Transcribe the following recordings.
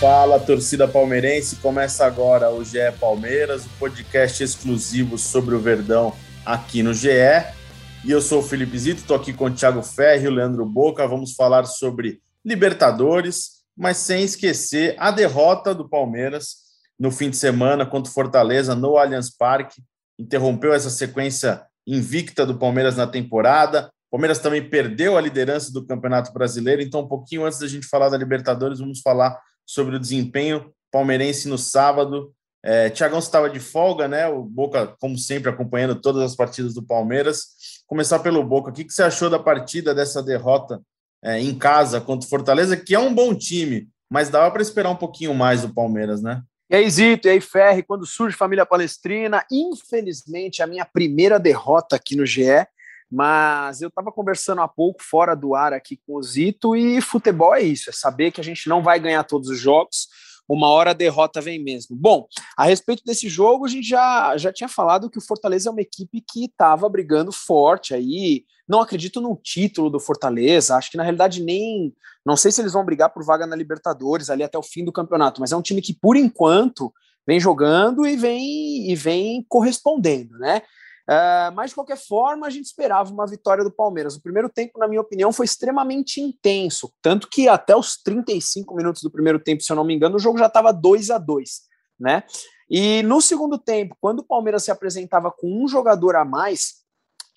Fala, torcida palmeirense. Começa agora o GE Palmeiras, o podcast exclusivo sobre o Verdão aqui no GE. E eu sou o Felipe Zito, estou aqui com o Thiago Ferri o Leandro Boca. Vamos falar sobre Libertadores, mas sem esquecer a derrota do Palmeiras no fim de semana contra o Fortaleza no Allianz Parque. Interrompeu essa sequência invicta do Palmeiras na temporada. O Palmeiras também perdeu a liderança do Campeonato Brasileiro. Então, um pouquinho antes da gente falar da Libertadores, vamos falar sobre o desempenho palmeirense no sábado. É, Tiagão estava de folga, né? O Boca, como sempre, acompanhando todas as partidas do Palmeiras. Começar pelo Boca. O que, que você achou da partida dessa derrota é, em casa contra o Fortaleza, que é um bom time, mas dava para esperar um pouquinho mais do Palmeiras, né? E aí, Zito, e aí, Ferri, quando surge Família Palestrina, infelizmente a minha primeira derrota aqui no GE, mas eu estava conversando há pouco fora do ar aqui com o Zito e futebol é isso, é saber que a gente não vai ganhar todos os jogos, uma hora a derrota vem mesmo. Bom, a respeito desse jogo, a gente já, já tinha falado que o Fortaleza é uma equipe que estava brigando forte aí. Não acredito no título do Fortaleza, acho que na realidade nem. Não sei se eles vão brigar por vaga na Libertadores ali até o fim do campeonato, mas é um time que, por enquanto, vem jogando e vem, e vem correspondendo, né? Uh, mas, de qualquer forma, a gente esperava uma vitória do Palmeiras. O primeiro tempo, na minha opinião, foi extremamente intenso. Tanto que até os 35 minutos do primeiro tempo, se eu não me engano, o jogo já estava 2 a 2 né? E no segundo tempo, quando o Palmeiras se apresentava com um jogador a mais,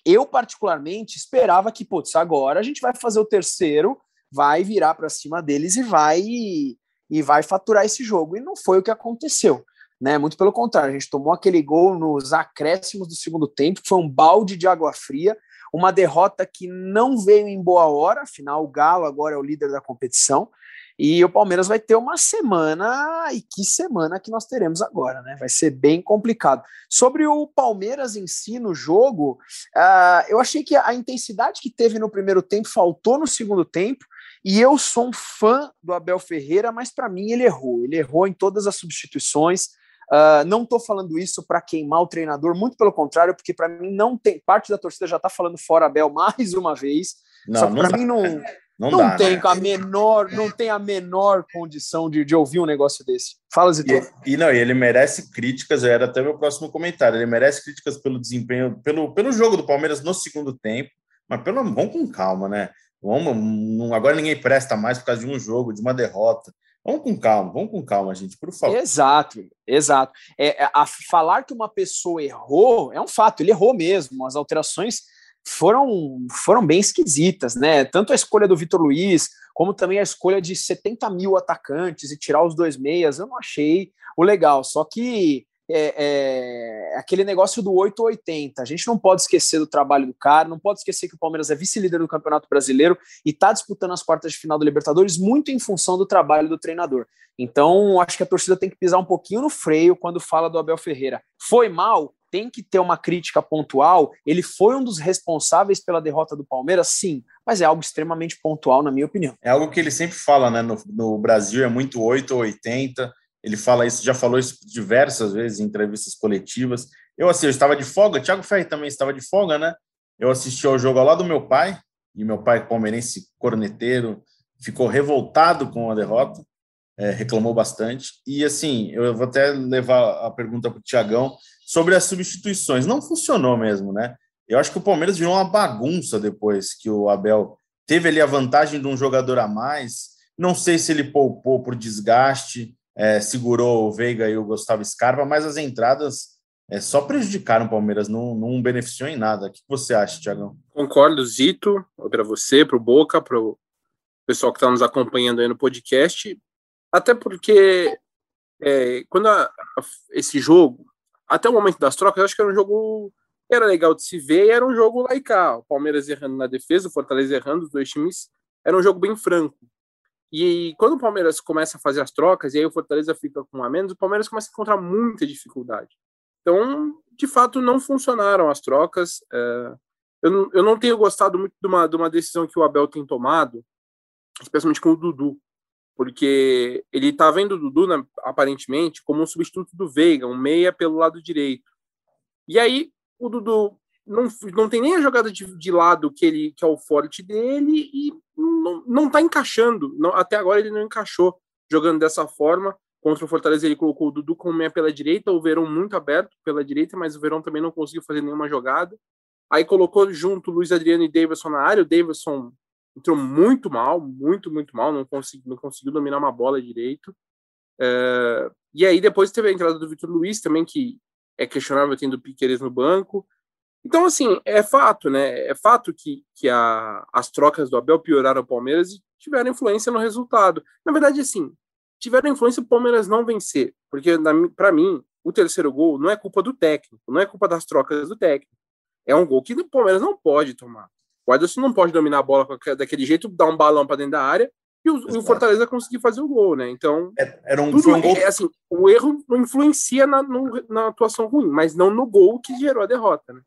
eu, particularmente, esperava que, putz, agora a gente vai fazer o terceiro, vai virar para cima deles e vai e vai faturar esse jogo. E não foi o que aconteceu né? Muito pelo contrário, a gente tomou aquele gol nos acréscimos do segundo tempo, foi um balde de água fria, uma derrota que não veio em boa hora, afinal o Galo agora é o líder da competição. E o Palmeiras vai ter uma semana, e que semana que nós teremos agora, né? Vai ser bem complicado. Sobre o Palmeiras em si no jogo, uh, eu achei que a intensidade que teve no primeiro tempo faltou no segundo tempo. E eu sou um fã do Abel Ferreira, mas para mim ele errou. Ele errou em todas as substituições. Uh, não estou falando isso para queimar o treinador, muito pelo contrário, porque para mim não tem. Parte da torcida já está falando fora Abel mais uma vez. Não, só que para mim não, não, não dá, tem né? a menor, não tem a menor condição de, de ouvir um negócio desse. Fala, Zito. E, e não, ele merece críticas, era até meu próximo comentário. Ele merece críticas pelo desempenho, pelo, pelo jogo do Palmeiras no segundo tempo, mas pelo vamos com calma, né? Vamos, agora ninguém presta mais por causa de um jogo, de uma derrota. Vamos com calma, vamos com calma, gente, por favor. Exato, exato. É, é, a falar que uma pessoa errou é um fato, ele errou mesmo. As alterações foram, foram bem esquisitas, né? Tanto a escolha do Vitor Luiz, como também a escolha de 70 mil atacantes e tirar os dois meias, eu não achei o legal. Só que é, é, aquele negócio do 880. A gente não pode esquecer do trabalho do cara, não pode esquecer que o Palmeiras é vice-líder do Campeonato Brasileiro e está disputando as quartas de final do Libertadores muito em função do trabalho do treinador. Então, acho que a torcida tem que pisar um pouquinho no freio quando fala do Abel Ferreira. Foi mal? Tem que ter uma crítica pontual. Ele foi um dos responsáveis pela derrota do Palmeiras, sim, mas é algo extremamente pontual, na minha opinião. É algo que ele sempre fala, né? No, no Brasil é muito 8 ou 80 ele fala isso, já falou isso diversas vezes em entrevistas coletivas. Eu, assim, eu estava de folga, Thiago Ferri também estava de folga, né? Eu assisti ao jogo ao lado do meu pai, e meu pai, palmeirense corneteiro, ficou revoltado com a derrota, é, reclamou bastante. E, assim, eu vou até levar a pergunta para o Tiagão sobre as substituições. Não funcionou mesmo, né? Eu acho que o Palmeiras virou uma bagunça depois que o Abel teve ali a vantagem de um jogador a mais. Não sei se ele poupou por desgaste, é, segurou o Veiga e o Gustavo Scarpa, mas as entradas é, só prejudicaram o Palmeiras, não, não beneficiou em nada. O que você acha, Tiagão? Concordo, Zito, para você, para o Boca, para o pessoal que está nos acompanhando aí no podcast, até porque é, quando a, a, esse jogo, até o momento das trocas, eu acho que era um jogo era legal de se ver e era um jogo laical. O Palmeiras errando na defesa, o Fortaleza errando, os dois times. Era um jogo bem franco. E quando o Palmeiras começa a fazer as trocas, e aí o Fortaleza fica com um a menos, o Palmeiras começa a encontrar muita dificuldade. Então, de fato, não funcionaram as trocas. É, eu, não, eu não tenho gostado muito de uma, de uma decisão que o Abel tem tomado, especialmente com o Dudu, porque ele está vendo o Dudu, né, aparentemente, como um substituto do Veiga, um meia pelo lado direito. E aí, o Dudu não, não tem nem a jogada de, de lado que ele que é o forte dele e não, não tá encaixando. Não, até agora ele não encaixou jogando dessa forma. Contra o Fortaleza ele colocou o Dudu como meia pela direita, o Verão muito aberto pela direita, mas o Verão também não conseguiu fazer nenhuma jogada. Aí colocou junto Luiz Adriano e Davidson na área. O Davidson entrou muito mal, muito, muito mal, não, não conseguiu dominar uma bola direito. É, e aí depois teve a entrada do Vitor Luiz também, que é questionável tendo Piqueires no banco. Então, assim, é fato, né? É fato que, que a, as trocas do Abel pioraram o Palmeiras e tiveram influência no resultado. Na verdade, assim, tiveram influência o Palmeiras não vencer. Porque, para mim, o terceiro gol não é culpa do técnico, não é culpa das trocas do técnico. É um gol que o Palmeiras não pode tomar. O Ederson não pode dominar a bola daquele jeito, dar um balão para dentro da área e o, o, Fortaleza conseguir fazer o gol, né? Então, é, era um, tudo, um gol... é, assim, o erro não influencia na, no, na atuação ruim, mas não no gol que gerou a derrota, né?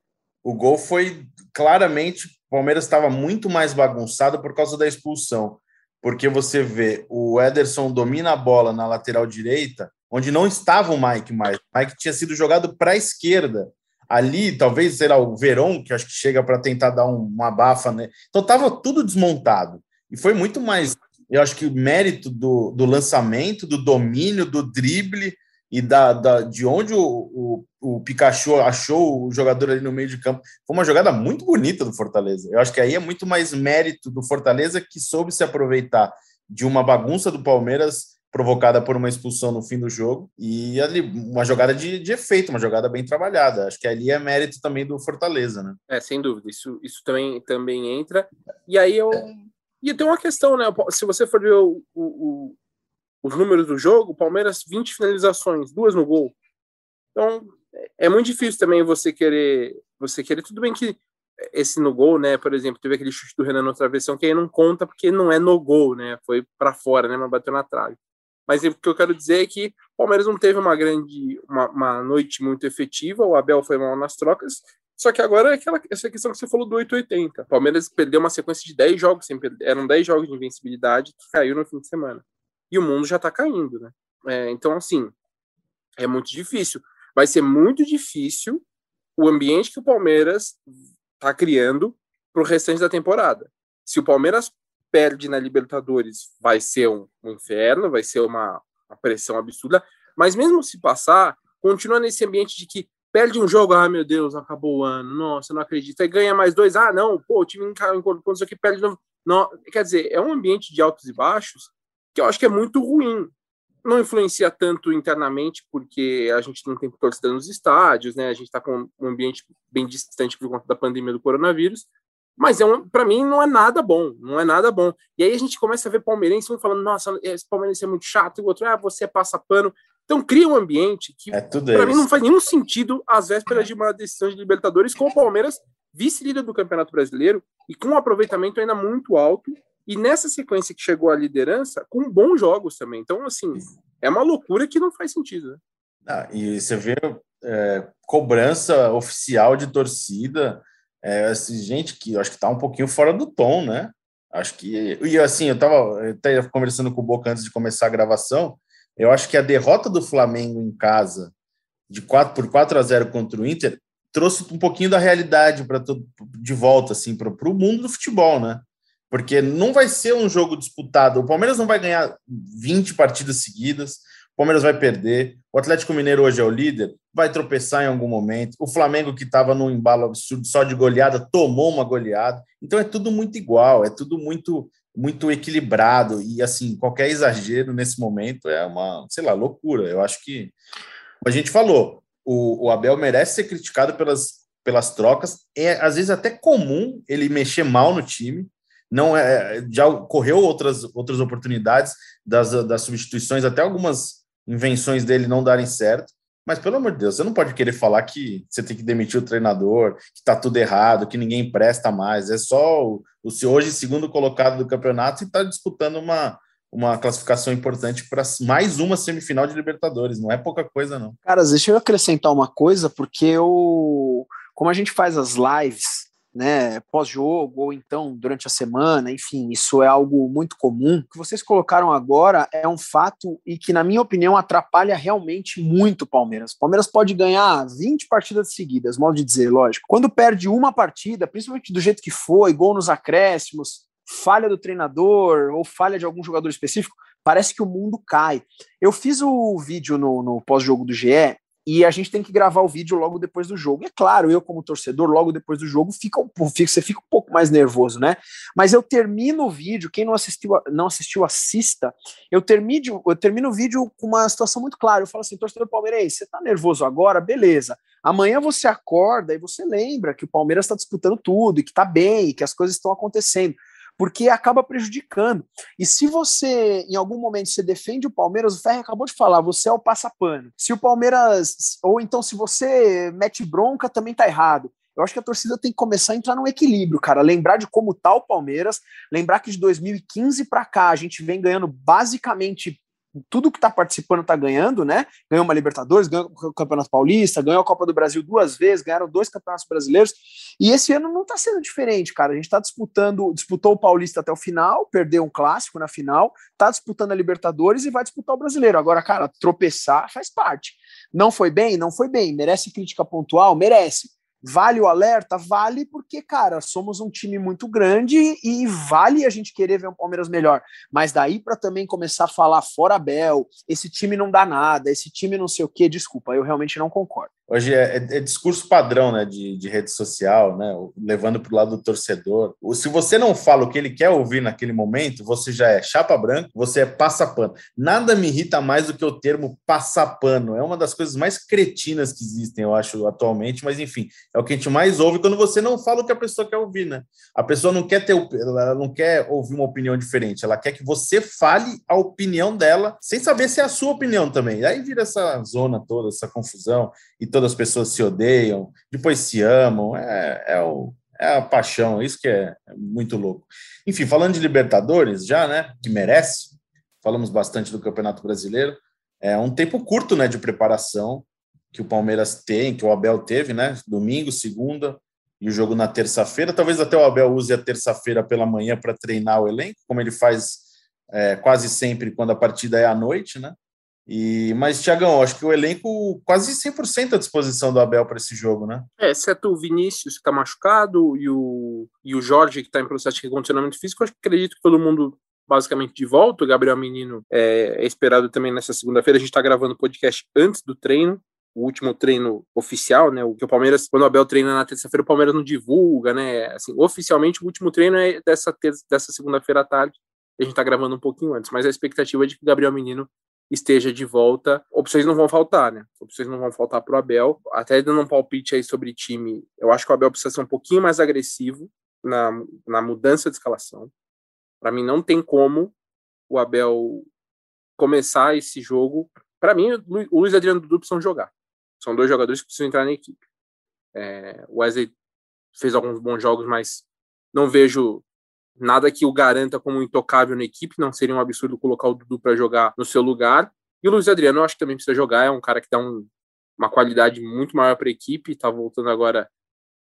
O gol foi claramente. O Palmeiras estava muito mais bagunçado por causa da expulsão. Porque você vê o Ederson domina a bola na lateral direita, onde não estava o Mike mais. O Mike tinha sido jogado para a esquerda. Ali, talvez, será o Verón, que acho que chega para tentar dar um, uma bafa, né? Então estava tudo desmontado. E foi muito mais. Eu acho que o mérito do, do lançamento, do domínio, do drible e da, da, de onde o, o, o, Pikachu achou o jogador ali no meio de campo. Foi uma jogada muito bonita do Fortaleza. Eu acho que aí é muito mais mérito do Fortaleza que soube se aproveitar de uma bagunça do Palmeiras provocada por uma expulsão no fim do jogo e ali uma jogada de, de efeito, uma jogada bem trabalhada. Acho que ali é mérito também do Fortaleza, né? É, sem dúvida. Isso, isso também, também entra. E aí eu. É. E tem uma questão, né? Se você for ver o, o os números do jogo, Palmeiras 20 finalizações, duas no gol. Então, é muito difícil também você querer, você querer, tudo bem que esse no gol, né, por exemplo, teve aquele chute do Renan na travessão que aí não conta porque não é no gol, né, foi para fora, né, mas bateu na trave. Mas o que eu quero dizer é que o Palmeiras não teve uma grande, uma, uma noite muito efetiva, o Abel foi mal nas trocas, só que agora é aquela essa questão que você falou do 880. O Palmeiras perdeu uma sequência de 10 jogos, sem perder, eram 10 jogos de invencibilidade que caiu no fim de semana e o mundo já está caindo, né? É, então, assim, é muito difícil. Vai ser muito difícil o ambiente que o Palmeiras está criando para o restante da temporada. Se o Palmeiras perde na Libertadores, vai ser um, um inferno, vai ser uma, uma, pressão absurda. Mas mesmo se passar, continua nesse ambiente de que perde um jogo, ah, meu Deus, acabou o ano, nossa, não acredito. Aí ganha mais dois, ah, não, pô, o time incorporou isso aqui, perde de novo. Não, quer dizer, é um ambiente de altos e baixos que eu acho que é muito ruim. Não influencia tanto internamente, porque a gente não tem torcida nos estádios, né? A gente está com um ambiente bem distante por conta da pandemia do coronavírus. Mas é um, para mim não é nada bom, não é nada bom. E aí a gente começa a ver palmeirense um falando, nossa, esse palmeirense é muito chato, e o outro, ah, você passa pano. Então cria um ambiente que é para mim não faz nenhum sentido às vésperas de uma decisão de Libertadores com o Palmeiras vice-líder do Campeonato Brasileiro e com um aproveitamento ainda muito alto e nessa sequência que chegou à liderança, com bons jogos também. Então, assim, é uma loucura que não faz sentido. Né? Ah, e você vê é, cobrança oficial de torcida, é, assim, gente que acho que está um pouquinho fora do tom, né? Acho que. E assim, eu estava até conversando com o Boca antes de começar a gravação. Eu acho que a derrota do Flamengo em casa, de 4 por 4 a 0 contra o Inter, trouxe um pouquinho da realidade para de volta assim para o mundo do futebol, né? Porque não vai ser um jogo disputado. O Palmeiras não vai ganhar 20 partidas seguidas, o Palmeiras vai perder. O Atlético Mineiro hoje é o líder, vai tropeçar em algum momento. O Flamengo, que estava num embalo absurdo só de goleada, tomou uma goleada. Então é tudo muito igual, é tudo muito muito equilibrado e assim qualquer exagero nesse momento é uma sei lá loucura eu acho que a gente falou o, o Abel merece ser criticado pelas pelas trocas é às vezes até comum ele mexer mal no time não é já ocorreu outras outras oportunidades das, das substituições, até algumas invenções dele não darem certo. Mas pelo amor de Deus, você não pode querer falar que você tem que demitir o treinador, que está tudo errado, que ninguém presta mais. É só o, o hoje segundo colocado do campeonato e está disputando uma, uma classificação importante para mais uma semifinal de Libertadores. Não é pouca coisa, não. Cara, deixa eu acrescentar uma coisa, porque eu, como a gente faz as lives né, pós-jogo ou então durante a semana, enfim, isso é algo muito comum. O que vocês colocaram agora é um fato e que, na minha opinião, atrapalha realmente muito o Palmeiras. O Palmeiras pode ganhar 20 partidas seguidas, modo de dizer, lógico. Quando perde uma partida, principalmente do jeito que foi, gol nos acréscimos, falha do treinador ou falha de algum jogador específico, parece que o mundo cai. Eu fiz o vídeo no, no pós-jogo do GE e a gente tem que gravar o vídeo logo depois do jogo. É claro, eu como torcedor, logo depois do jogo, fica um, fica, você fica um pouco mais nervoso, né? Mas eu termino o vídeo, quem não assistiu, não assistiu, assista. Eu termino, eu termino o vídeo com uma situação muito clara. Eu falo assim, torcedor palmeirense, você tá nervoso agora? Beleza. Amanhã você acorda e você lembra que o Palmeiras está disputando tudo, e que tá bem, e que as coisas estão acontecendo porque acaba prejudicando. E se você, em algum momento, você defende o Palmeiras, o Ferre acabou de falar, você é o passapano. Se o Palmeiras, ou então se você mete bronca, também tá errado. Eu acho que a torcida tem que começar a entrar num equilíbrio, cara. Lembrar de como tá o Palmeiras, lembrar que de 2015 para cá a gente vem ganhando basicamente tudo que está participando está ganhando, né? Ganhou uma Libertadores, ganhou o Campeonato Paulista, ganhou a Copa do Brasil duas vezes, ganharam dois campeonatos brasileiros. E esse ano não está sendo diferente, cara. A gente está disputando, disputou o Paulista até o final, perdeu um clássico na final, está disputando a Libertadores e vai disputar o brasileiro. Agora, cara, tropeçar faz parte. Não foi bem? Não foi bem. Merece crítica pontual? Merece. Vale o alerta? Vale, porque, cara, somos um time muito grande e vale a gente querer ver um Palmeiras melhor. Mas daí para também começar a falar fora Bel, esse time não dá nada, esse time não sei o quê, desculpa, eu realmente não concordo. Hoje é, é, é, discurso padrão né, de, de rede social, né, levando para o lado do torcedor. Se você não fala o que ele quer ouvir naquele momento, você já é chapa branca, você é passapano. Nada me irrita mais do que o termo passapano. É uma das coisas mais cretinas que existem, eu acho, atualmente, mas enfim, é o que a gente mais ouve quando você não fala o que a pessoa quer ouvir. Né? A pessoa não quer ter, ela não quer ouvir uma opinião diferente, ela quer que você fale a opinião dela, sem saber se é a sua opinião também. Aí vira essa zona toda, essa confusão. E todas as pessoas se odeiam, depois se amam, é, é, o, é a paixão, isso que é, é muito louco. Enfim, falando de Libertadores, já, né, que merece, falamos bastante do Campeonato Brasileiro, é um tempo curto, né, de preparação que o Palmeiras tem, que o Abel teve, né, domingo, segunda, e o jogo na terça-feira. Talvez até o Abel use a terça-feira pela manhã para treinar o elenco, como ele faz é, quase sempre quando a partida é à noite, né? E, mas, Tiagão, acho que o elenco quase 100% à disposição do Abel para esse jogo, né? É, exceto o Vinícius, que está machucado, e o, e o Jorge, que está em processo de recondicionamento físico, acho que acredito que todo mundo basicamente de volta. O Gabriel Menino é, é esperado também nessa segunda-feira. A gente está gravando o podcast antes do treino, o último treino oficial, né? O que o Palmeiras, quando o Abel treina na terça-feira, o Palmeiras não divulga, né? Assim, oficialmente, o último treino é dessa, dessa segunda-feira à tarde. A gente está gravando um pouquinho antes, mas a expectativa é de que o Gabriel Menino esteja de volta. Opções não vão faltar, né? Opções não vão faltar para o Abel. Até dando um palpite aí sobre time, eu acho que o Abel precisa ser um pouquinho mais agressivo na, na mudança de escalação. Para mim, não tem como o Abel começar esse jogo. Para mim, o Luiz Adriano Dudu precisam jogar. São dois jogadores que precisam entrar na equipe. É, o Wesley fez alguns bons jogos, mas não vejo nada que o garanta como intocável na equipe, não seria um absurdo colocar o Dudu para jogar no seu lugar. E o Luiz Adriano, eu acho que também precisa jogar, é um cara que dá um, uma qualidade muito maior para a equipe, está voltando agora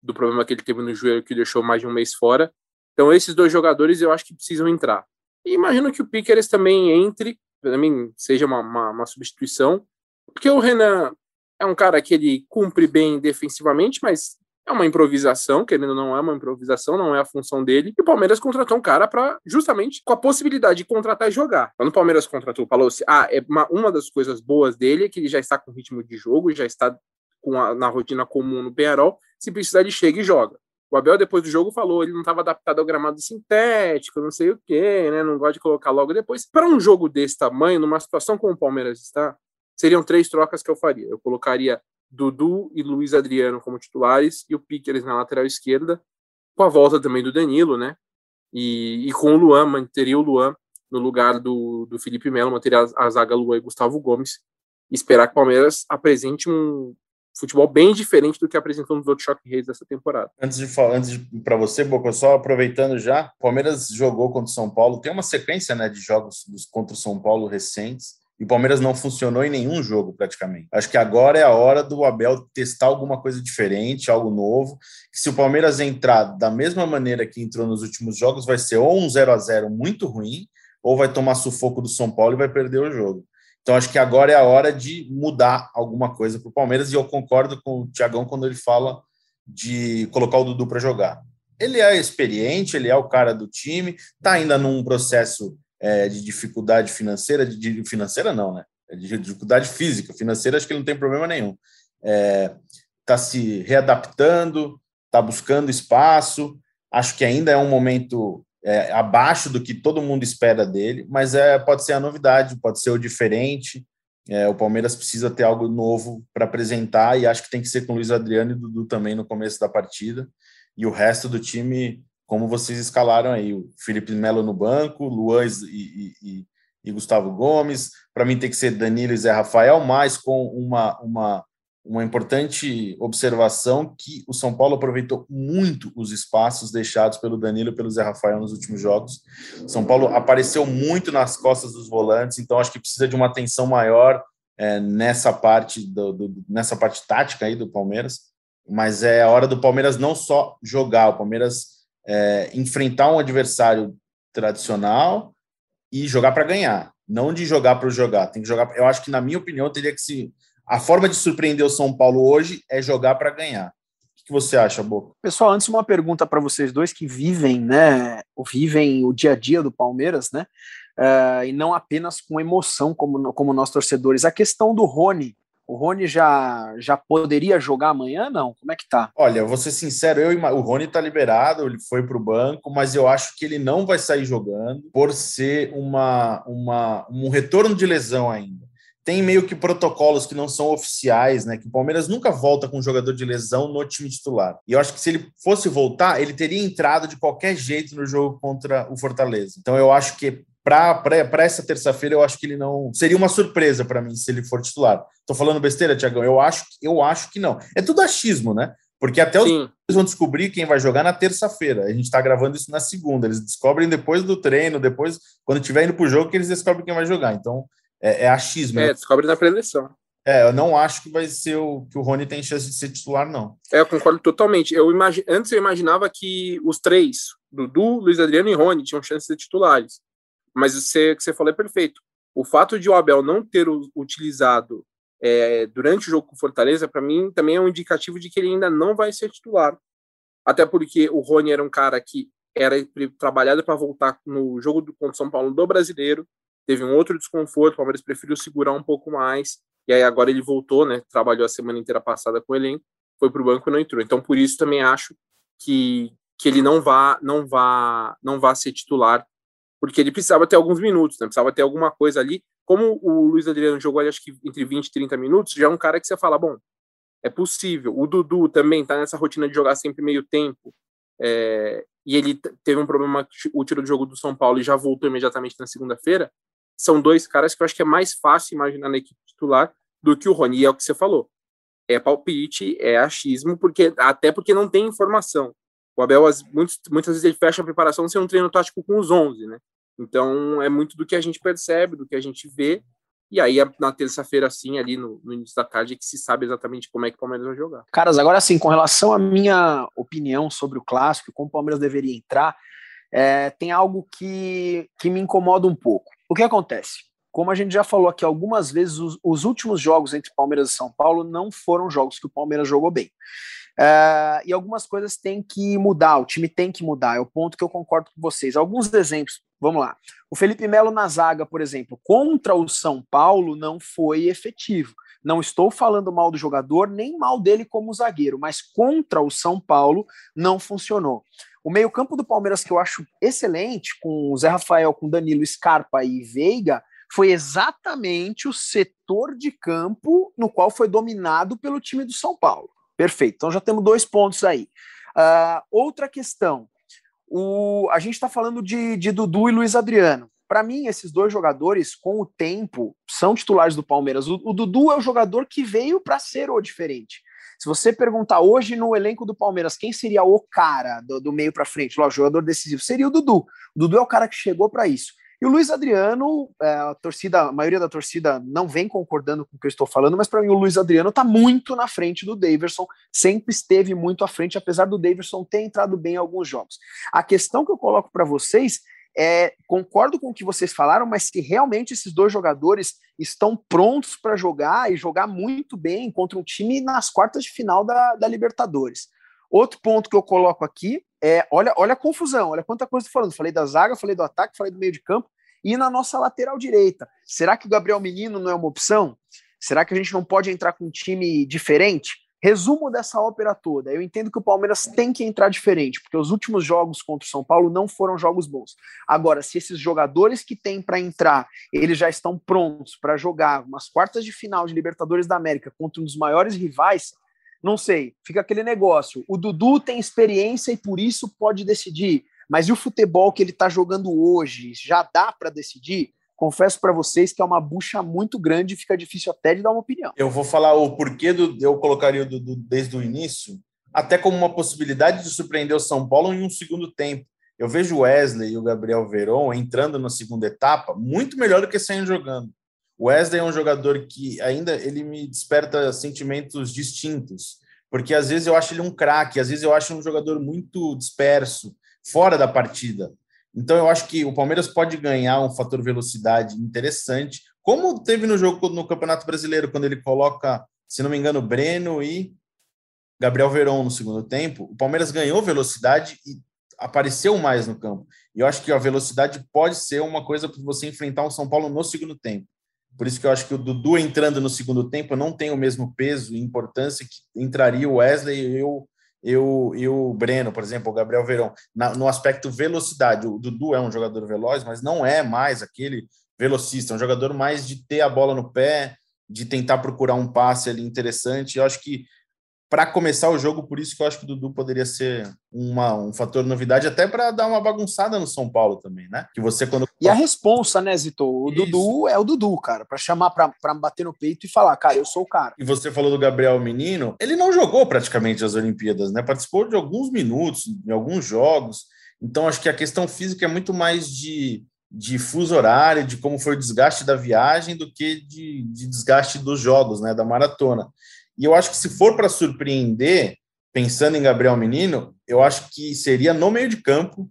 do problema que ele teve no joelho que o deixou mais de um mês fora. Então, esses dois jogadores eu acho que precisam entrar. E imagino que o Piqueres também entre, também seja uma, uma, uma substituição, porque o Renan é um cara que ele cumpre bem defensivamente, mas é uma improvisação, querendo ou não é uma improvisação, não é a função dele. E o Palmeiras contratou um cara para justamente com a possibilidade de contratar e jogar. Quando o Palmeiras contratou, falou assim: ah, é uma, uma das coisas boas dele é que ele já está com ritmo de jogo, já está com a, na rotina comum no Penharol. Se precisar, ele chega e joga. O Abel, depois do jogo, falou ele não estava adaptado ao gramado sintético, não sei o quê, né? Não gosta de colocar logo depois. Para um jogo desse tamanho, numa situação como o Palmeiras está, seriam três trocas que eu faria. Eu colocaria Dudu e Luiz Adriano como titulares e o Piqueres na lateral esquerda, com a volta também do Danilo, né? E, e com o Luan, manteria o Luan no lugar do, do Felipe Melo, manteria a, a zaga Luan e Gustavo Gomes, e esperar que o Palmeiras apresente um, futebol bem diferente do que apresentou nos outros Choque Reis dessa temporada. Antes de falar, antes para você, Boca, só aproveitando já, o Palmeiras jogou contra o São Paulo, tem uma sequência né, de jogos contra o São Paulo recentes, e o Palmeiras não funcionou em nenhum jogo, praticamente. Acho que agora é a hora do Abel testar alguma coisa diferente, algo novo. Se o Palmeiras entrar da mesma maneira que entrou nos últimos jogos, vai ser ou um 0 a 0 muito ruim, ou vai tomar sufoco do São Paulo e vai perder o jogo. Então, acho que agora é a hora de mudar alguma coisa para o Palmeiras, e eu concordo com o Tiagão quando ele fala de colocar o Dudu para jogar. Ele é experiente, ele é o cara do time, está ainda num processo é, de dificuldade financeira, de, de, financeira não, né? É de dificuldade física, financeira acho que ele não tem problema nenhum. Está é, tá se readaptando, está buscando espaço. Acho que ainda é um momento é, abaixo do que todo mundo espera dele, mas é, pode ser a novidade, pode ser o diferente. É, o Palmeiras precisa ter algo novo para apresentar e acho que tem que ser com o Luiz Adriano e Dudu também no começo da partida. E o resto do time como vocês escalaram aí, o Felipe Melo no banco, Luan e, e, e Gustavo Gomes. Para mim tem que ser Danilo e Zé Rafael, mas com uma, uma, uma importante observação que o São Paulo aproveitou muito os espaços deixados pelo Danilo e pelo Zé Rafael nos últimos jogos. São Paulo apareceu muito nas costas dos volantes, então acho que precisa de uma atenção maior é, nessa parte do, do, nessa parte tática aí do Palmeiras. Mas é a hora do Palmeiras não só jogar, o Palmeiras é, enfrentar um adversário tradicional e jogar para ganhar, não de jogar para jogar. Tem que jogar. Eu acho que, na minha opinião, teria que se. A forma de surpreender o São Paulo hoje é jogar para ganhar. O que você acha, Boca? Pessoal, antes uma pergunta para vocês dois que vivem, né, vivem o dia a dia do Palmeiras, né, uh, e não apenas com emoção como, como nós torcedores. A questão do Rony, o Rony já, já poderia jogar amanhã, não? Como é que tá? Olha, vou ser sincero, eu, o Rony tá liberado, ele foi para o banco, mas eu acho que ele não vai sair jogando por ser uma, uma, um retorno de lesão ainda. Tem meio que protocolos que não são oficiais, né? Que o Palmeiras nunca volta com um jogador de lesão no time titular. E eu acho que se ele fosse voltar, ele teria entrado de qualquer jeito no jogo contra o Fortaleza. Então eu acho que para essa terça-feira, eu acho que ele não. Seria uma surpresa para mim se ele for titular. Estou falando besteira, Tiagão? Eu acho, eu acho que não. É tudo achismo, né? Porque até os vão descobrir quem vai jogar na terça-feira. A gente está gravando isso na segunda. Eles descobrem depois do treino, depois, quando estiver indo para o jogo, que eles descobrem quem vai jogar. Então, é, é achismo. É, descobre na preleção. É, eu não acho que vai ser o que o Rony tem chance de ser titular, não. É, eu concordo totalmente. Eu imagi... Antes eu imaginava que os três, Dudu, Luiz Adriano e Rony, tinham chance de ser titulares. Mas você, que você falou é perfeito. O fato de o Abel não ter utilizado é, durante o jogo com Fortaleza, para mim, também é um indicativo de que ele ainda não vai ser titular. Até porque o Rony era um cara que era trabalhado para voltar no jogo do, contra o São Paulo do brasileiro, teve um outro desconforto, o Palmeiras preferiu segurar um pouco mais, e aí agora ele voltou, né? Trabalhou a semana inteira passada com o elenco, foi para o banco e não entrou. Então, por isso também acho que, que ele não vá, não vá, não vá ser titular porque ele precisava ter alguns minutos, né? precisava ter alguma coisa ali. Como o Luiz Adriano jogou ali, acho que entre 20 e 30 minutos, já é um cara que você fala, bom, é possível. O Dudu também está nessa rotina de jogar sempre meio tempo, é, e ele teve um problema, o tiro do jogo do São Paulo e já voltou imediatamente na segunda-feira. São dois caras que eu acho que é mais fácil imaginar na equipe titular do que o Rony, e é o que você falou. É palpite, é achismo, porque até porque não tem informação. O Abel, muitas, vezes, ele fecha a preparação sem um treino tático com os 11, né? Então, é muito do que a gente percebe, do que a gente vê. E aí, na terça-feira, assim, ali no, no, início da tarde, é que se sabe exatamente como é que o Palmeiras vai jogar. Caras, agora sim, com relação à minha opinião sobre o clássico, como o Palmeiras deveria entrar, é, tem algo que, que me incomoda um pouco. O que acontece? Como a gente já falou aqui algumas vezes, os, os últimos jogos entre Palmeiras e São Paulo não foram jogos que o Palmeiras jogou bem. Uh, e algumas coisas têm que mudar, o time tem que mudar, é o ponto que eu concordo com vocês. Alguns exemplos, vamos lá. O Felipe Melo na zaga, por exemplo, contra o São Paulo não foi efetivo. Não estou falando mal do jogador, nem mal dele como zagueiro, mas contra o São Paulo não funcionou. O meio-campo do Palmeiras, que eu acho excelente, com o Zé Rafael, com Danilo, Scarpa e Veiga, foi exatamente o setor de campo no qual foi dominado pelo time do São Paulo. Perfeito. Então já temos dois pontos aí. Uh, outra questão. O, a gente está falando de, de Dudu e Luiz Adriano. Para mim, esses dois jogadores, com o tempo, são titulares do Palmeiras. O, o Dudu é o jogador que veio para ser o diferente. Se você perguntar hoje no elenco do Palmeiras quem seria o cara do, do meio para frente, lógico, jogador decisivo, seria o Dudu. O Dudu é o cara que chegou para isso. E o Luiz Adriano, é, a torcida, a maioria da torcida não vem concordando com o que eu estou falando, mas para mim o Luiz Adriano está muito na frente do Daverson, sempre esteve muito à frente, apesar do Daverson ter entrado bem em alguns jogos. A questão que eu coloco para vocês é, concordo com o que vocês falaram, mas se realmente esses dois jogadores estão prontos para jogar e jogar muito bem contra um time nas quartas de final da, da Libertadores. Outro ponto que eu coloco aqui é: olha, olha a confusão, olha quanta coisa estou falando. Falei da zaga, falei do ataque, falei do meio de campo e na nossa lateral direita. Será que o Gabriel Menino não é uma opção? Será que a gente não pode entrar com um time diferente? Resumo dessa ópera toda. Eu entendo que o Palmeiras tem que entrar diferente, porque os últimos jogos contra o São Paulo não foram jogos bons. Agora, se esses jogadores que têm para entrar, eles já estão prontos para jogar umas quartas de final de Libertadores da América contra um dos maiores rivais, não sei, fica aquele negócio. O Dudu tem experiência e por isso pode decidir. Mas e o futebol que ele está jogando hoje? Já dá para decidir? confesso para vocês que é uma bucha muito grande e fica difícil até de dar uma opinião. Eu vou falar o porquê do, eu colocaria o Dudu desde o início, até como uma possibilidade de surpreender o São Paulo em um segundo tempo. Eu vejo o Wesley e o Gabriel Veron entrando na segunda etapa muito melhor do que saindo jogando. O Wesley é um jogador que ainda ele me desperta sentimentos distintos, porque às vezes eu acho ele um craque, às vezes eu acho um jogador muito disperso, fora da partida. Então, eu acho que o Palmeiras pode ganhar um fator velocidade interessante, como teve no jogo no Campeonato Brasileiro, quando ele coloca, se não me engano, Breno e Gabriel Verón no segundo tempo. O Palmeiras ganhou velocidade e apareceu mais no campo. E eu acho que a velocidade pode ser uma coisa para você enfrentar o São Paulo no segundo tempo. Por isso que eu acho que o Dudu entrando no segundo tempo não tem o mesmo peso e importância que entraria o Wesley e eu e o, e o Breno, por exemplo, o Gabriel Verão, na, no aspecto velocidade. O Dudu é um jogador veloz, mas não é mais aquele velocista, é um jogador mais de ter a bola no pé, de tentar procurar um passe ali interessante. Eu acho que para começar o jogo, por isso que eu acho que o Dudu poderia ser uma, um fator novidade, até para dar uma bagunçada no São Paulo também, né? Que você quando. E a responsa, né, Zito? O isso. Dudu é o Dudu, cara, para chamar para bater no peito e falar, cara, eu sou o cara. E você falou do Gabriel Menino, ele não jogou praticamente as Olimpíadas, né? Participou de alguns minutos, em alguns jogos. Então, acho que a questão física é muito mais de, de fuso horário, de como foi o desgaste da viagem, do que de, de desgaste dos jogos, né? Da maratona. E eu acho que se for para surpreender, pensando em Gabriel Menino, eu acho que seria no meio de campo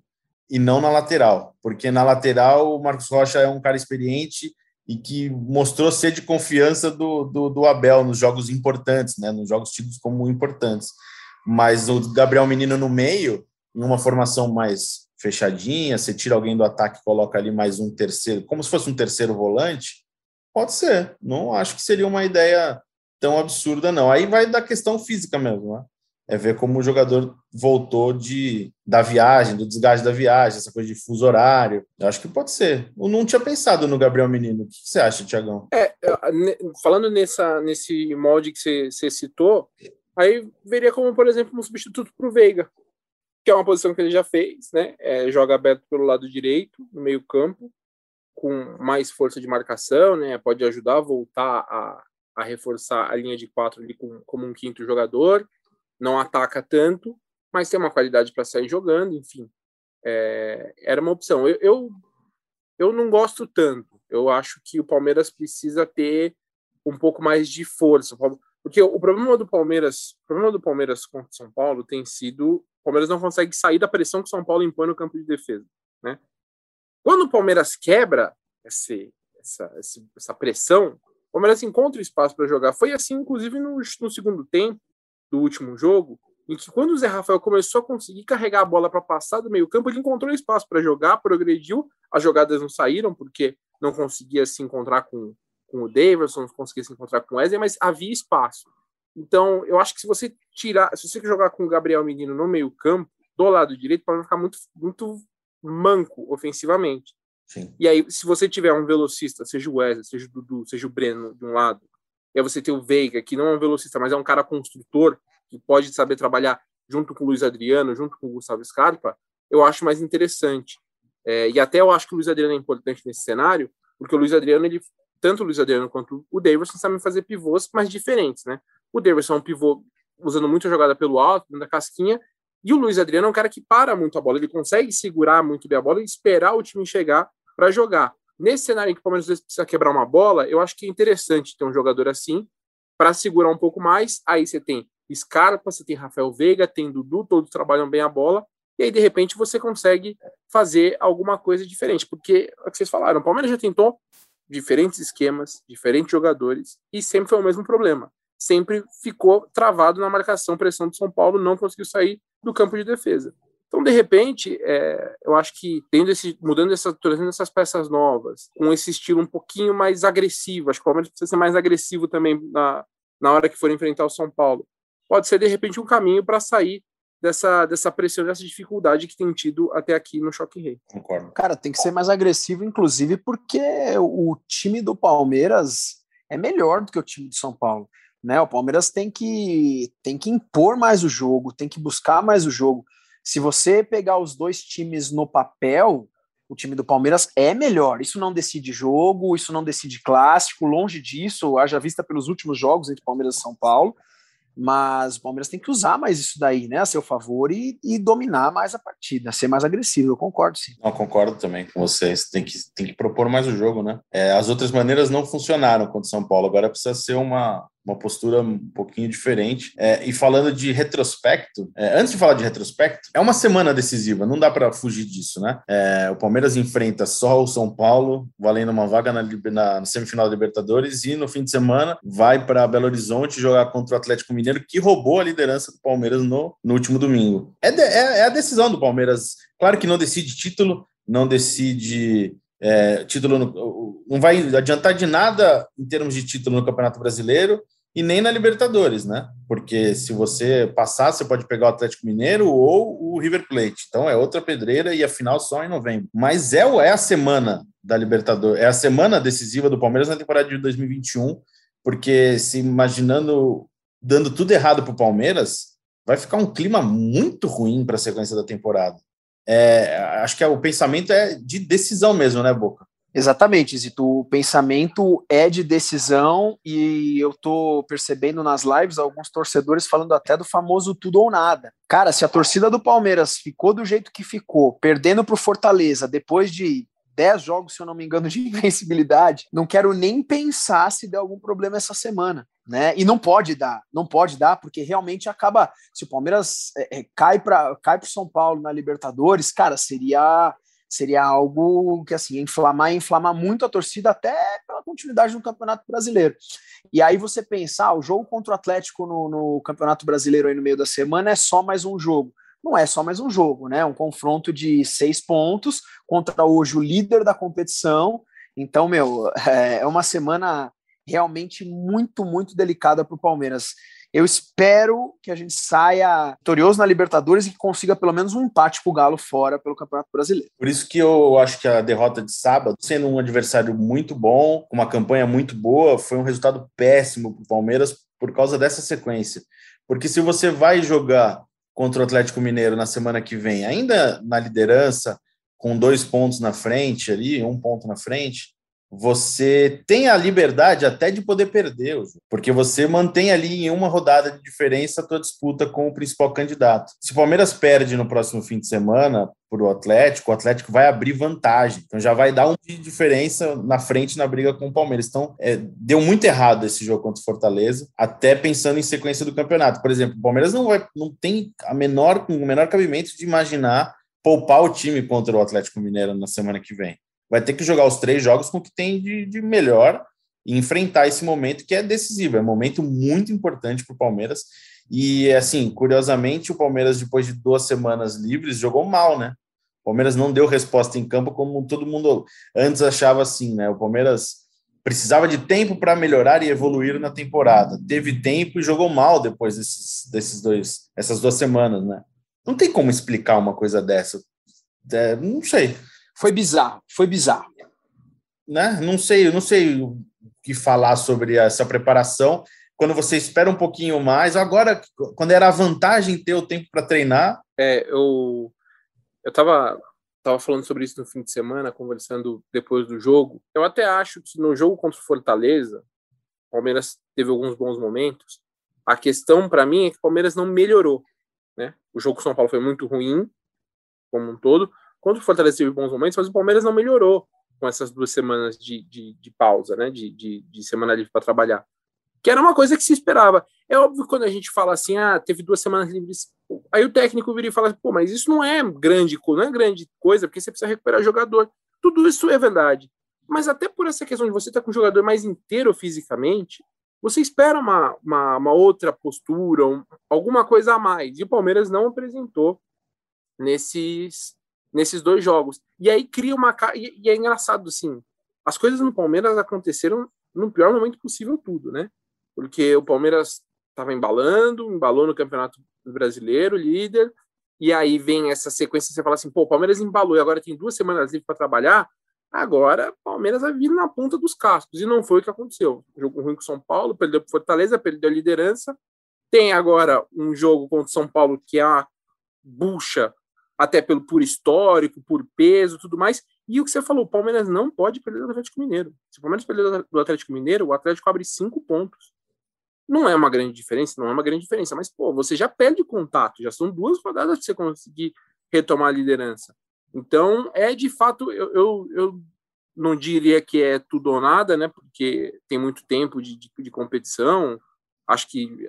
e não na lateral, porque na lateral o Marcos Rocha é um cara experiente e que mostrou ser de confiança do, do, do Abel nos jogos importantes, né, nos jogos tidos como importantes. Mas o Gabriel Menino no meio, em uma formação mais fechadinha, você tira alguém do ataque e coloca ali mais um terceiro, como se fosse um terceiro volante, pode ser. Não acho que seria uma ideia tão absurda, não. Aí vai da questão física mesmo, né? É ver como o jogador voltou de, da viagem, do desgaste da viagem, essa coisa de fuso horário. Eu acho que pode ser. Eu não tinha pensado no Gabriel Menino. O que você acha, Tiagão? É, falando nessa, nesse molde que você, citou, aí veria como, por exemplo, um substituto para o Veiga, que é uma posição que ele já fez, né? É, joga aberto pelo lado direito, no meio-campo, com mais força de marcação, né? Pode ajudar a voltar a, a reforçar a linha de quatro ali com, como um quinto jogador, não ataca tanto, mas tem uma qualidade para sair jogando, enfim. É, era uma opção. Eu, eu, eu não gosto tanto. Eu acho que o Palmeiras precisa ter um pouco mais de força. Porque o problema do Palmeiras, o problema do Palmeiras contra o São Paulo tem sido o Palmeiras não consegue sair da pressão que o São Paulo impõe no campo de defesa, né? Quando o Palmeiras quebra esse, essa, essa pressão, o Palmeiras encontra espaço para jogar. Foi assim, inclusive, no, no segundo tempo do último jogo, em que quando o Zé Rafael começou a conseguir carregar a bola para passar do meio campo, ele encontrou espaço para jogar, progrediu, as jogadas não saíram, porque não conseguia se encontrar com, com o Davidson, não conseguia se encontrar com o Wesley, mas havia espaço. Então, eu acho que se você tirar, se você jogar com o Gabriel Menino no meio campo, do lado direito, pode ficar muito, muito manco ofensivamente. Sim. E aí, se você tiver um velocista, seja o Wesley, seja o Dudu, seja o Breno de um lado, e aí você tem o Veiga, que não é um velocista, mas é um cara construtor, que pode saber trabalhar junto com o Luiz Adriano, junto com o Gustavo Scarpa, eu acho mais interessante. É, e até eu acho que o Luiz Adriano é importante nesse cenário, porque o Luiz Adriano, ele, tanto o Luiz Adriano quanto o Davidson sabem fazer pivôs mais diferentes, né? O Davidson é um pivô usando muita jogada pelo alto, da casquinha, e o Luiz Adriano é um cara que para muito a bola, ele consegue segurar muito bem a bola e esperar o time chegar para jogar. Nesse cenário em que o Palmeiras precisa quebrar uma bola, eu acho que é interessante ter um jogador assim para segurar um pouco mais. Aí você tem Scarpa, você tem Rafael Veiga, tem Dudu, todos trabalham bem a bola. E aí, de repente, você consegue fazer alguma coisa diferente. Porque é o que vocês falaram, o Palmeiras já tentou diferentes esquemas, diferentes jogadores, e sempre foi o mesmo problema. Sempre ficou travado na marcação, pressão do São Paulo, não conseguiu sair do campo de defesa. Então, de repente, é, eu acho que tendo esse, mudando essa, trazendo essas peças novas, com esse estilo um pouquinho mais agressivo, acho que o Palmeiras precisa ser mais agressivo também na, na hora que for enfrentar o São Paulo. Pode ser, de repente, um caminho para sair dessa, dessa pressão, dessa dificuldade que tem tido até aqui no Choque Rei. Concordo. Cara, tem que ser mais agressivo, inclusive, porque o time do Palmeiras é melhor do que o time de São Paulo. Né? O Palmeiras tem que, tem que impor mais o jogo, tem que buscar mais o jogo. Se você pegar os dois times no papel, o time do Palmeiras é melhor. Isso não decide jogo, isso não decide clássico, longe disso, haja vista pelos últimos jogos entre Palmeiras e São Paulo. Mas o Palmeiras tem que usar mais isso daí, né, a seu favor e, e dominar mais a partida, ser mais agressivo. Eu concordo, sim. Eu concordo também com vocês. Tem que, tem que propor mais o jogo, né? É, as outras maneiras não funcionaram contra o São Paulo. Agora precisa ser uma, uma postura um pouquinho diferente. É, e falando de retrospecto, é, antes de falar de retrospecto, é uma semana decisiva, não dá para fugir disso, né? É, o Palmeiras enfrenta só o São Paulo, valendo uma vaga na, na, na semifinal da Libertadores, e no fim de semana vai para Belo Horizonte jogar contra o Atlético Mineiro, que roubou a liderança do Palmeiras no, no último domingo. É, de, é, é a decisão do Palmeiras. Claro que não decide título, não decide é, título no, não vai adiantar de nada em termos de título no Campeonato Brasileiro e nem na Libertadores, né? Porque se você passar, você pode pegar o Atlético Mineiro ou o River Plate. Então é outra pedreira e a final só em novembro. Mas é, é a semana da Libertadores, é a semana decisiva do Palmeiras na temporada de 2021, porque se imaginando dando tudo errado para o Palmeiras, vai ficar um clima muito ruim para a sequência da temporada. É, acho que é, o pensamento é de decisão mesmo, né, Boca? Exatamente, Zito. O pensamento é de decisão e eu tô percebendo nas lives alguns torcedores falando até do famoso tudo ou nada. Cara, se a torcida do Palmeiras ficou do jeito que ficou, perdendo para o Fortaleza depois de 10 jogos, se eu não me engano, de invencibilidade, não quero nem pensar se der algum problema essa semana. Né? E não pode dar, não pode dar, porque realmente acaba. Se o Palmeiras é, é, cai para cai o São Paulo na Libertadores, cara, seria seria algo que assim inflamar inflamar muito a torcida até pela continuidade no Campeonato Brasileiro. E aí você pensar, ah, o jogo contra o Atlético no, no, Campeonato Brasileiro aí no meio da semana é só mais um jogo. Não é só mais um jogo, né? Um confronto de seis pontos contra hoje o líder da competição. Então, meu, é uma semana realmente muito, muito delicada para o Palmeiras. Eu espero que a gente saia vitorioso na Libertadores e que consiga pelo menos um empate com o Galo fora pelo Campeonato Brasileiro. Por isso que eu acho que a derrota de sábado, sendo um adversário muito bom, uma campanha muito boa, foi um resultado péssimo para o Palmeiras por causa dessa sequência. Porque se você vai jogar contra o Atlético Mineiro na semana que vem, ainda na liderança, com dois pontos na frente ali, um ponto na frente, você tem a liberdade até de poder perder, porque você mantém ali em uma rodada de diferença a tua disputa com o principal candidato. Se o Palmeiras perde no próximo fim de semana para o Atlético, o Atlético vai abrir vantagem, então já vai dar um de diferença na frente na briga com o Palmeiras. Então, é, deu muito errado esse jogo contra o Fortaleza, até pensando em sequência do campeonato. Por exemplo, o Palmeiras não, vai, não tem a menor, o menor cabimento de imaginar poupar o time contra o Atlético Mineiro na semana que vem vai ter que jogar os três jogos com o que tem de, de melhor e enfrentar esse momento que é decisivo, é um momento muito importante para o Palmeiras. E assim, curiosamente, o Palmeiras, depois de duas semanas livres, jogou mal, né? O Palmeiras não deu resposta em campo como todo mundo antes achava assim, né? O Palmeiras precisava de tempo para melhorar e evoluir na temporada. Teve tempo e jogou mal depois desses, desses dois, essas duas semanas, né? Não tem como explicar uma coisa dessa. É, não sei. Foi bizarro, foi bizarro. Né? Não sei, não sei o que falar sobre essa preparação. Quando você espera um pouquinho mais, agora, quando era a vantagem ter o tempo para treinar. É, eu eu estava tava falando sobre isso no fim de semana, conversando depois do jogo. Eu até acho que no jogo contra o Fortaleza, o Palmeiras teve alguns bons momentos, A questão para mim é que o Palmeiras não melhorou, né? O jogo com o São Paulo foi muito ruim, como um todo. Contra o Fortaleza teve bons momentos, mas o Palmeiras não melhorou com essas duas semanas de, de, de pausa, né? De, de, de semana livre para trabalhar. Que era uma coisa que se esperava. É óbvio quando a gente fala assim, ah, teve duas semanas livres, aí o técnico vira e fala, pô, mas isso não é grande, não é grande coisa, porque você precisa recuperar jogador. Tudo isso é verdade. Mas até por essa questão de você estar com o jogador mais inteiro fisicamente, você espera uma, uma, uma outra postura, um, alguma coisa a mais. E o Palmeiras não apresentou nesses, nesses dois jogos. E aí cria uma. E, é engraçado, assim, as coisas no Palmeiras aconteceram no pior momento possível, tudo, né? Porque o Palmeiras estava embalando, embalou no Campeonato Brasileiro, líder, e aí vem essa sequência, você fala assim, pô, o Palmeiras embalou e agora tem duas semanas livres para trabalhar, agora o Palmeiras vai vir na ponta dos cascos, e não foi o que aconteceu. Jogo ruim com São Paulo, perdeu para Fortaleza, perdeu a liderança, tem agora um jogo contra o São Paulo que é uma bucha, até pelo por histórico, por peso, tudo mais, e o que você falou, o Palmeiras não pode perder do Atlético Mineiro. Se o Palmeiras perder do Atlético Mineiro, o Atlético abre cinco pontos. Não é uma grande diferença, não é uma grande diferença, mas, pô, você já perde contato, já são duas rodadas para você conseguir retomar a liderança. Então, é de fato, eu, eu, eu, não diria que é tudo ou nada, né, porque tem muito tempo de, de, de competição, acho que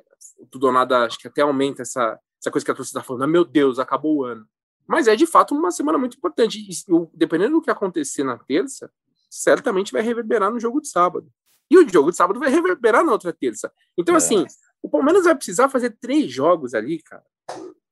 tudo ou nada, acho que até aumenta essa, essa coisa que a torcida está falando, ah, meu Deus, acabou o ano. Mas é de fato uma semana muito importante. E, dependendo do que acontecer na terça, certamente vai reverberar no jogo de sábado. E o jogo de sábado vai reverberar na outra terça. Então, é. assim, o Palmeiras vai precisar fazer três jogos ali, cara,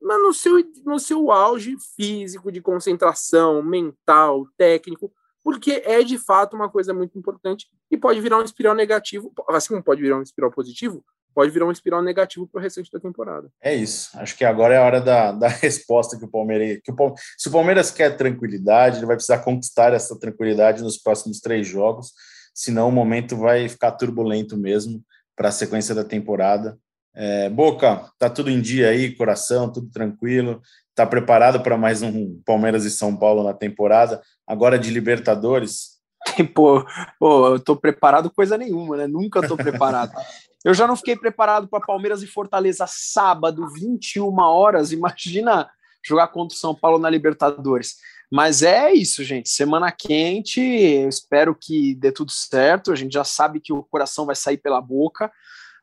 mas no seu, no seu auge físico, de concentração, mental, técnico, porque é de fato uma coisa muito importante e pode virar um espiral negativo, assim como pode virar um espiral positivo, pode virar um espiral negativo para o restante da temporada. É isso. Acho que agora é a hora da, da resposta que o Palmeiras. Que o, se o Palmeiras quer tranquilidade, ele vai precisar conquistar essa tranquilidade nos próximos três jogos senão o momento vai ficar turbulento mesmo para a sequência da temporada. É, Boca, tá tudo em dia aí, coração, tudo tranquilo. Tá preparado para mais um Palmeiras e São Paulo na temporada? Agora de Libertadores? Pô, pô, eu tô preparado coisa nenhuma, né? Nunca tô preparado. Eu já não fiquei preparado para Palmeiras e Fortaleza sábado, 21 horas. Imagina jogar contra o São Paulo na Libertadores. Mas é isso, gente. Semana quente, eu espero que dê tudo certo. A gente já sabe que o coração vai sair pela boca.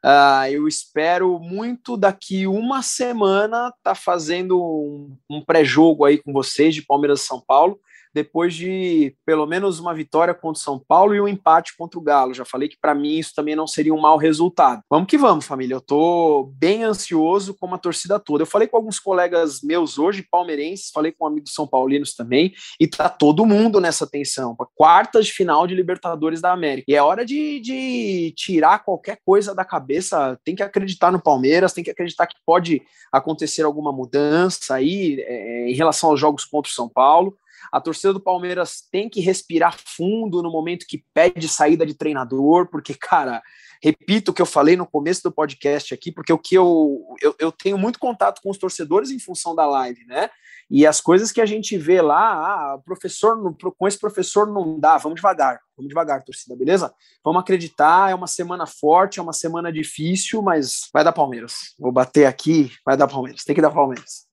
Uh, eu espero muito daqui uma semana tá fazendo um, um pré-jogo aí com vocês de Palmeiras e São Paulo depois de pelo menos uma vitória contra o São Paulo e um empate contra o Galo. Já falei que para mim isso também não seria um mau resultado. Vamos que vamos, família. Eu tô bem ansioso como a torcida toda. Eu falei com alguns colegas meus hoje, palmeirenses, falei com amigos são paulinos também, e tá todo mundo nessa tensão. Quartas de final de Libertadores da América. E é hora de, de tirar qualquer coisa da cabeça. Tem que acreditar no Palmeiras, tem que acreditar que pode acontecer alguma mudança aí é, em relação aos jogos contra o São Paulo. A torcida do Palmeiras tem que respirar fundo no momento que pede saída de treinador, porque, cara, repito o que eu falei no começo do podcast aqui, porque o que eu, eu, eu tenho muito contato com os torcedores em função da live, né? E as coisas que a gente vê lá, ah, professor, com esse professor não dá, vamos devagar, vamos devagar, torcida, beleza? Vamos acreditar, é uma semana forte, é uma semana difícil, mas vai dar Palmeiras. Vou bater aqui, vai dar Palmeiras, tem que dar Palmeiras.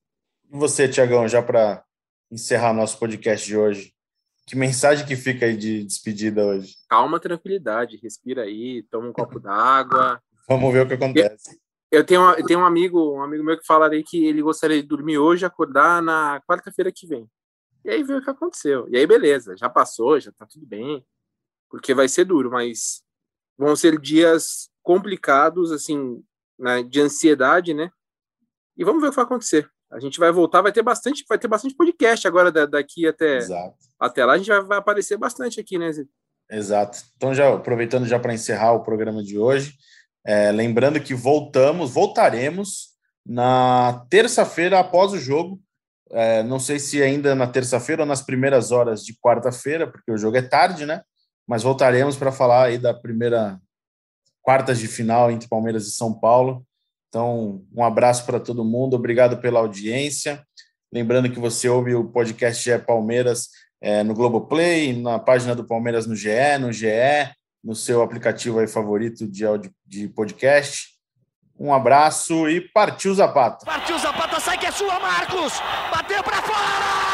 E você, Tiagão, já para encerrar nosso podcast de hoje. Que mensagem que fica aí de despedida hoje? Calma, tranquilidade, respira aí, toma um copo d'água. Vamos ver o que acontece. Eu, tenho, eu tenho um amigo, um amigo meu que falaria que ele gostaria de dormir hoje e acordar na quarta-feira que vem. E aí ver o que aconteceu. E aí, beleza, já passou, já tá tudo bem. Porque vai ser duro, mas vão ser dias complicados, assim, né, de ansiedade, né? E vamos ver o que vai acontecer. A gente vai voltar, vai ter bastante, vai ter bastante podcast agora daqui até, até lá. A gente vai, vai aparecer bastante aqui, né, Zé? Exato. Então, já aproveitando já para encerrar o programa de hoje, é, lembrando que voltamos, voltaremos na terça-feira após o jogo. É, não sei se ainda na terça-feira ou nas primeiras horas de quarta-feira, porque o jogo é tarde, né? Mas voltaremos para falar aí da primeira quartas de final entre Palmeiras e São Paulo. Então, um abraço para todo mundo, obrigado pela audiência. Lembrando que você ouve o podcast GE Palmeiras é, no Globoplay, na página do Palmeiras no GE, no GE, no seu aplicativo aí favorito de, de podcast. Um abraço e partiu Zapata. Partiu Zapata, sai que é sua, Marcos! Bateu para fora!